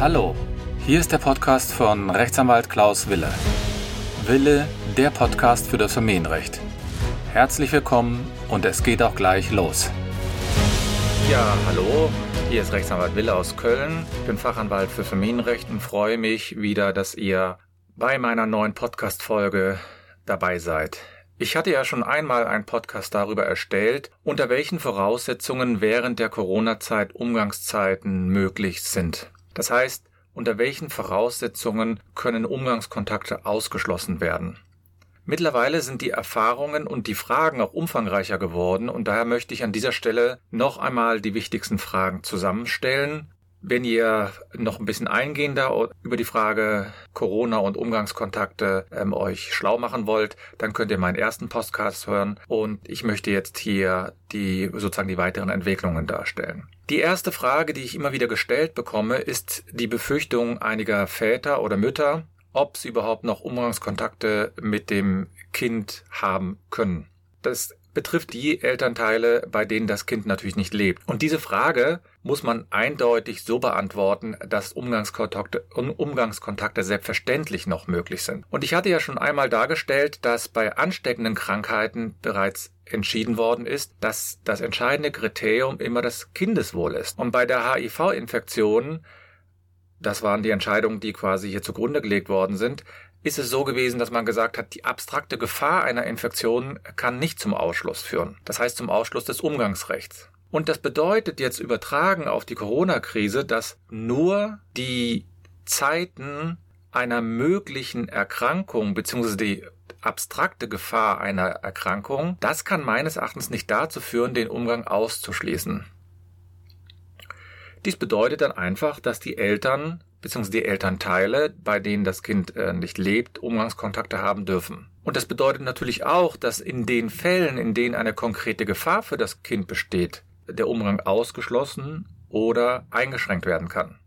Hallo, hier ist der Podcast von Rechtsanwalt Klaus Wille. Wille, der Podcast für das Familienrecht. Herzlich willkommen und es geht auch gleich los. Ja, hallo, hier ist Rechtsanwalt Wille aus Köln. Ich bin Fachanwalt für Familienrecht und freue mich wieder, dass ihr bei meiner neuen Podcast-Folge dabei seid. Ich hatte ja schon einmal einen Podcast darüber erstellt, unter welchen Voraussetzungen während der Corona-Zeit Umgangszeiten möglich sind. Das heißt, unter welchen Voraussetzungen können Umgangskontakte ausgeschlossen werden. Mittlerweile sind die Erfahrungen und die Fragen auch umfangreicher geworden und daher möchte ich an dieser Stelle noch einmal die wichtigsten Fragen zusammenstellen wenn ihr noch ein bisschen eingehender über die Frage Corona und Umgangskontakte ähm, euch schlau machen wollt, dann könnt ihr meinen ersten Podcast hören und ich möchte jetzt hier die sozusagen die weiteren Entwicklungen darstellen. Die erste Frage, die ich immer wieder gestellt bekomme, ist die Befürchtung einiger Väter oder Mütter, ob sie überhaupt noch Umgangskontakte mit dem Kind haben können. Das betrifft die Elternteile, bei denen das Kind natürlich nicht lebt. Und diese Frage muss man eindeutig so beantworten, dass Umgangskontakte, Umgangskontakte selbstverständlich noch möglich sind. Und ich hatte ja schon einmal dargestellt, dass bei ansteckenden Krankheiten bereits entschieden worden ist, dass das entscheidende Kriterium immer das Kindeswohl ist. Und bei der HIV-Infektion das waren die Entscheidungen, die quasi hier zugrunde gelegt worden sind, ist es so gewesen, dass man gesagt hat, die abstrakte Gefahr einer Infektion kann nicht zum Ausschluss führen. Das heißt zum Ausschluss des Umgangsrechts. Und das bedeutet jetzt übertragen auf die Corona-Krise, dass nur die Zeiten einer möglichen Erkrankung bzw. die abstrakte Gefahr einer Erkrankung, das kann meines Erachtens nicht dazu führen, den Umgang auszuschließen. Dies bedeutet dann einfach, dass die Eltern bzw. die Elternteile, bei denen das Kind äh, nicht lebt, Umgangskontakte haben dürfen. Und das bedeutet natürlich auch, dass in den Fällen, in denen eine konkrete Gefahr für das Kind besteht, der Umgang ausgeschlossen oder eingeschränkt werden kann.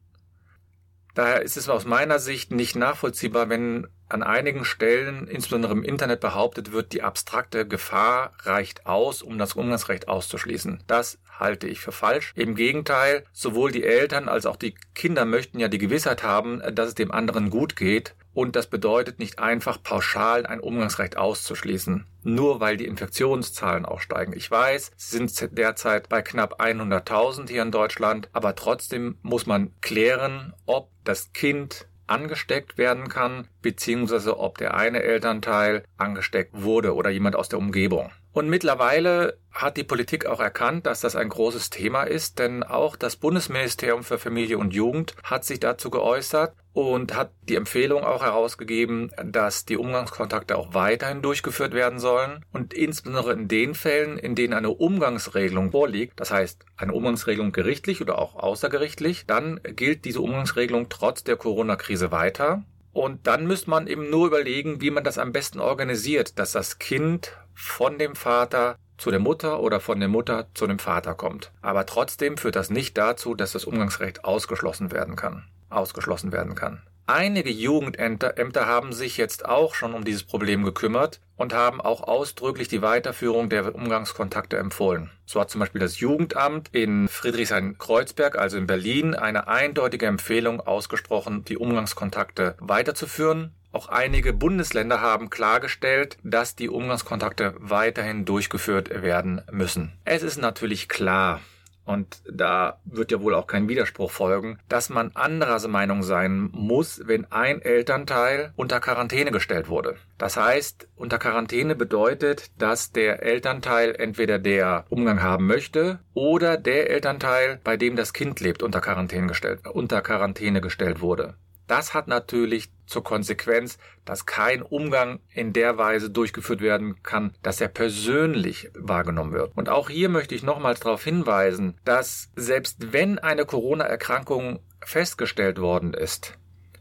Daher ist es aus meiner Sicht nicht nachvollziehbar, wenn an einigen Stellen, insbesondere im Internet, behauptet wird, die abstrakte Gefahr reicht aus, um das Umgangsrecht auszuschließen. Das halte ich für falsch. Im Gegenteil, sowohl die Eltern als auch die Kinder möchten ja die Gewissheit haben, dass es dem anderen gut geht. Und das bedeutet nicht einfach pauschal ein Umgangsrecht auszuschließen, nur weil die Infektionszahlen auch steigen. Ich weiß, sie sind derzeit bei knapp 100.000 hier in Deutschland, aber trotzdem muss man klären, ob das Kind angesteckt werden kann, beziehungsweise ob der eine Elternteil angesteckt wurde oder jemand aus der Umgebung. Und mittlerweile hat die Politik auch erkannt, dass das ein großes Thema ist, denn auch das Bundesministerium für Familie und Jugend hat sich dazu geäußert und hat die Empfehlung auch herausgegeben, dass die Umgangskontakte auch weiterhin durchgeführt werden sollen und insbesondere in den Fällen, in denen eine Umgangsregelung vorliegt, das heißt eine Umgangsregelung gerichtlich oder auch außergerichtlich, dann gilt diese Umgangsregelung trotz der Corona-Krise weiter. Und dann müsste man eben nur überlegen, wie man das am besten organisiert, dass das Kind von dem Vater zu der Mutter oder von der Mutter zu dem Vater kommt. Aber trotzdem führt das nicht dazu, dass das Umgangsrecht ausgeschlossen werden kann. Ausgeschlossen werden kann. Einige Jugendämter Ämter haben sich jetzt auch schon um dieses Problem gekümmert und haben auch ausdrücklich die Weiterführung der Umgangskontakte empfohlen. So hat zum Beispiel das Jugendamt in Friedrichshain-Kreuzberg, also in Berlin, eine eindeutige Empfehlung ausgesprochen, die Umgangskontakte weiterzuführen. Auch einige Bundesländer haben klargestellt, dass die Umgangskontakte weiterhin durchgeführt werden müssen. Es ist natürlich klar, und da wird ja wohl auch kein Widerspruch folgen, dass man anderer Meinung sein muss, wenn ein Elternteil unter Quarantäne gestellt wurde. Das heißt, unter Quarantäne bedeutet, dass der Elternteil entweder der Umgang haben möchte oder der Elternteil, bei dem das Kind lebt, unter Quarantäne gestellt, unter Quarantäne gestellt wurde. Das hat natürlich zur Konsequenz, dass kein Umgang in der Weise durchgeführt werden kann, dass er persönlich wahrgenommen wird. Und auch hier möchte ich nochmals darauf hinweisen, dass selbst wenn eine Corona-Erkrankung festgestellt worden ist,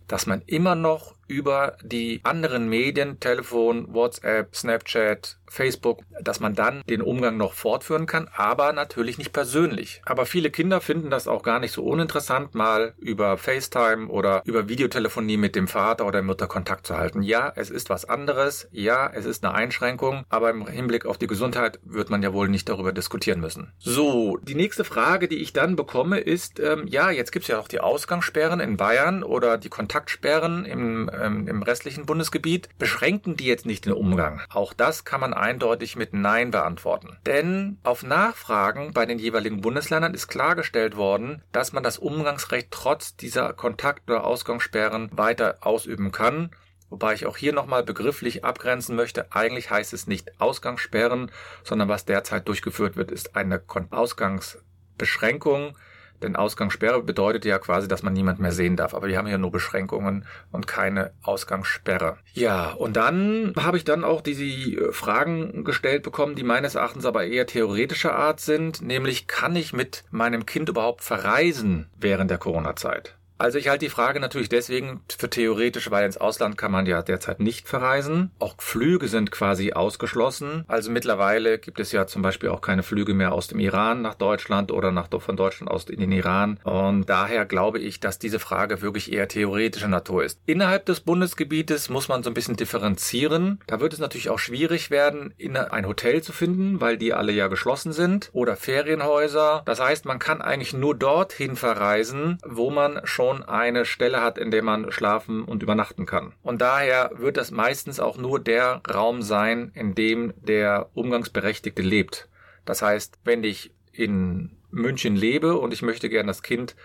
dass man immer noch über die anderen Medien, Telefon, WhatsApp, Snapchat, Facebook, dass man dann den Umgang noch fortführen kann, aber natürlich nicht persönlich. Aber viele Kinder finden das auch gar nicht so uninteressant, mal über FaceTime oder über Videotelefonie mit dem Vater oder der Mutter Kontakt zu halten. Ja, es ist was anderes. Ja, es ist eine Einschränkung, aber im Hinblick auf die Gesundheit wird man ja wohl nicht darüber diskutieren müssen. So, die nächste Frage, die ich dann bekomme, ist, ähm, ja, jetzt gibt's ja auch die Ausgangssperren in Bayern oder die Kontaktsperren im, ähm, im restlichen Bundesgebiet. Beschränken die jetzt nicht den Umgang? Auch das kann man eindeutig mit Nein beantworten. Denn auf Nachfragen bei den jeweiligen Bundesländern ist klargestellt worden, dass man das Umgangsrecht trotz dieser Kontakt- oder Ausgangssperren weiter ausüben kann. Wobei ich auch hier nochmal begrifflich abgrenzen möchte. Eigentlich heißt es nicht Ausgangssperren, sondern was derzeit durchgeführt wird, ist eine Ausgangsbeschränkung denn Ausgangssperre bedeutet ja quasi, dass man niemand mehr sehen darf. Aber wir haben hier nur Beschränkungen und keine Ausgangssperre. Ja, und dann habe ich dann auch diese äh, Fragen gestellt bekommen, die meines Erachtens aber eher theoretischer Art sind. Nämlich, kann ich mit meinem Kind überhaupt verreisen während der Corona-Zeit? Also ich halte die Frage natürlich deswegen für theoretisch, weil ins Ausland kann man ja derzeit nicht verreisen. Auch Flüge sind quasi ausgeschlossen. Also mittlerweile gibt es ja zum Beispiel auch keine Flüge mehr aus dem Iran nach Deutschland oder nach, von Deutschland aus in den Iran. Und daher glaube ich, dass diese Frage wirklich eher theoretischer Natur ist. Innerhalb des Bundesgebietes muss man so ein bisschen differenzieren. Da wird es natürlich auch schwierig werden, in ein Hotel zu finden, weil die alle ja geschlossen sind oder Ferienhäuser. Das heißt, man kann eigentlich nur dorthin verreisen, wo man schon Town eine Stelle hat, in der man schlafen und übernachten kann. Und daher wird das meistens auch nur der Raum sein, in dem der Umgangsberechtigte lebt. Das heißt, wenn ich in München lebe und ich möchte gern das Kind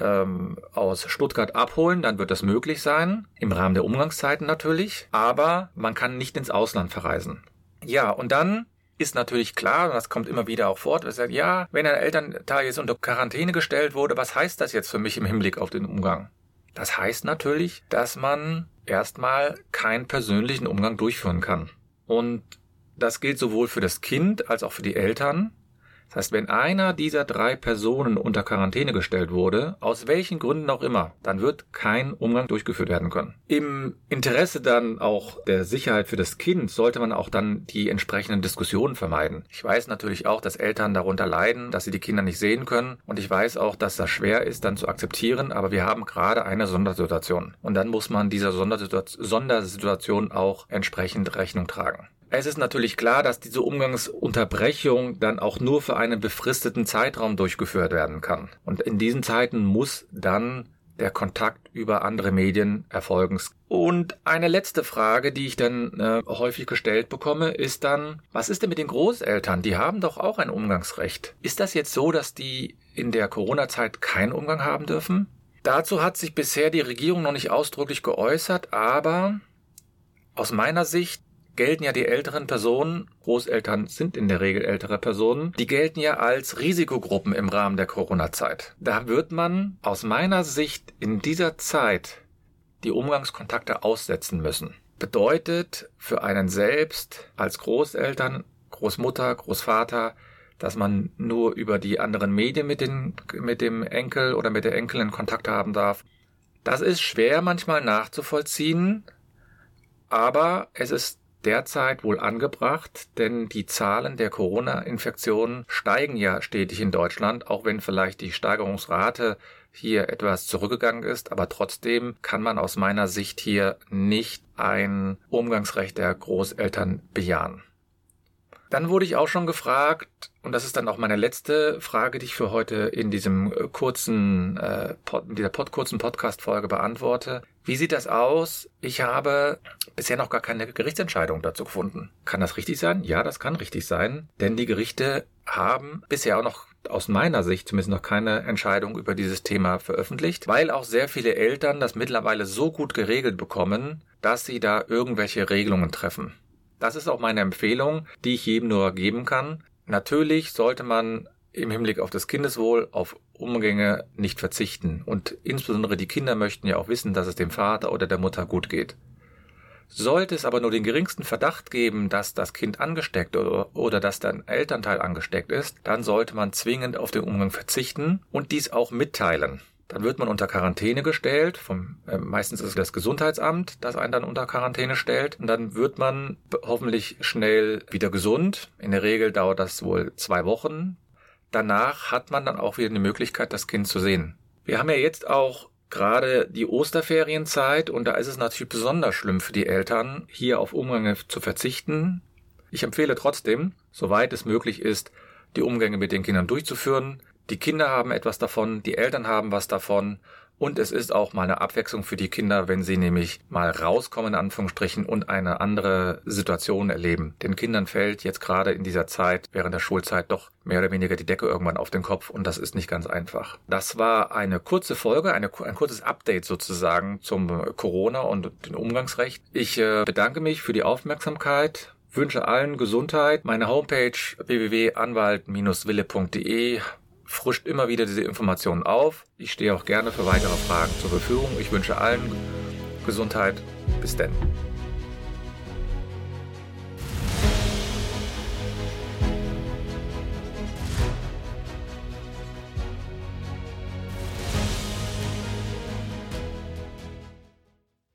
ähm, aus Stuttgart abholen, dann wird das möglich sein, im Rahmen der Umgangszeiten natürlich, aber man kann nicht ins Ausland verreisen. Ja, und dann ist natürlich klar, und das kommt immer wieder auch fort, sagt, ja, wenn ein Elternteil jetzt unter Quarantäne gestellt wurde, was heißt das jetzt für mich im Hinblick auf den Umgang? Das heißt natürlich, dass man erstmal keinen persönlichen Umgang durchführen kann. Und das gilt sowohl für das Kind als auch für die Eltern. Das heißt, wenn einer dieser drei Personen unter Quarantäne gestellt wurde, aus welchen Gründen auch immer, dann wird kein Umgang durchgeführt werden können. Im Interesse dann auch der Sicherheit für das Kind sollte man auch dann die entsprechenden Diskussionen vermeiden. Ich weiß natürlich auch, dass Eltern darunter leiden, dass sie die Kinder nicht sehen können und ich weiß auch, dass das schwer ist dann zu akzeptieren, aber wir haben gerade eine Sondersituation und dann muss man dieser Sondersituation auch entsprechend Rechnung tragen. Es ist natürlich klar, dass diese Umgangsunterbrechung dann auch nur für einen befristeten Zeitraum durchgeführt werden kann. Und in diesen Zeiten muss dann der Kontakt über andere Medien erfolgen. Und eine letzte Frage, die ich dann äh, häufig gestellt bekomme, ist dann, was ist denn mit den Großeltern? Die haben doch auch ein Umgangsrecht. Ist das jetzt so, dass die in der Corona-Zeit keinen Umgang haben dürfen? Dazu hat sich bisher die Regierung noch nicht ausdrücklich geäußert, aber aus meiner Sicht gelten ja die älteren Personen, Großeltern sind in der Regel ältere Personen, die gelten ja als Risikogruppen im Rahmen der Corona-Zeit. Da wird man aus meiner Sicht in dieser Zeit die Umgangskontakte aussetzen müssen. Bedeutet für einen selbst als Großeltern, Großmutter, Großvater, dass man nur über die anderen Medien mit, den, mit dem Enkel oder mit der Enkelin Kontakt haben darf. Das ist schwer manchmal nachzuvollziehen, aber es ist derzeit wohl angebracht, denn die Zahlen der Corona-Infektionen steigen ja stetig in Deutschland, auch wenn vielleicht die Steigerungsrate hier etwas zurückgegangen ist, aber trotzdem kann man aus meiner Sicht hier nicht ein Umgangsrecht der Großeltern bejahen. Dann wurde ich auch schon gefragt, und das ist dann auch meine letzte Frage, die ich für heute in diesem äh, kurzen, äh, pod, dieser pod, kurzen Podcast-Folge beantworte. Wie sieht das aus? Ich habe bisher noch gar keine Gerichtsentscheidung dazu gefunden. Kann das richtig sein? Ja, das kann richtig sein, denn die Gerichte haben bisher auch noch aus meiner Sicht zumindest noch keine Entscheidung über dieses Thema veröffentlicht, weil auch sehr viele Eltern das mittlerweile so gut geregelt bekommen, dass sie da irgendwelche Regelungen treffen. Das ist auch meine Empfehlung, die ich jedem nur geben kann. Natürlich sollte man im Hinblick auf das Kindeswohl auf Umgänge nicht verzichten. Und insbesondere die Kinder möchten ja auch wissen, dass es dem Vater oder der Mutter gut geht. Sollte es aber nur den geringsten Verdacht geben, dass das Kind angesteckt oder, oder dass dein Elternteil angesteckt ist, dann sollte man zwingend auf den Umgang verzichten und dies auch mitteilen. Dann wird man unter Quarantäne gestellt. Vom, äh, meistens ist es das Gesundheitsamt, das einen dann unter Quarantäne stellt. Und dann wird man hoffentlich schnell wieder gesund. In der Regel dauert das wohl zwei Wochen. Danach hat man dann auch wieder die Möglichkeit, das Kind zu sehen. Wir haben ja jetzt auch gerade die Osterferienzeit und da ist es natürlich besonders schlimm für die Eltern, hier auf Umgänge zu verzichten. Ich empfehle trotzdem, soweit es möglich ist, die Umgänge mit den Kindern durchzuführen. Die Kinder haben etwas davon, die Eltern haben was davon und es ist auch mal eine Abwechslung für die Kinder, wenn sie nämlich mal rauskommen, in Anführungsstrichen, und eine andere Situation erleben. Den Kindern fällt jetzt gerade in dieser Zeit, während der Schulzeit, doch mehr oder weniger die Decke irgendwann auf den Kopf und das ist nicht ganz einfach. Das war eine kurze Folge, eine, ein kurzes Update sozusagen zum Corona und dem Umgangsrecht. Ich äh, bedanke mich für die Aufmerksamkeit wünsche allen Gesundheit. Meine Homepage www.anwalt-wille.de frischt immer wieder diese Informationen auf. Ich stehe auch gerne für weitere Fragen zur Verfügung. Ich wünsche allen Gesundheit. Bis denn.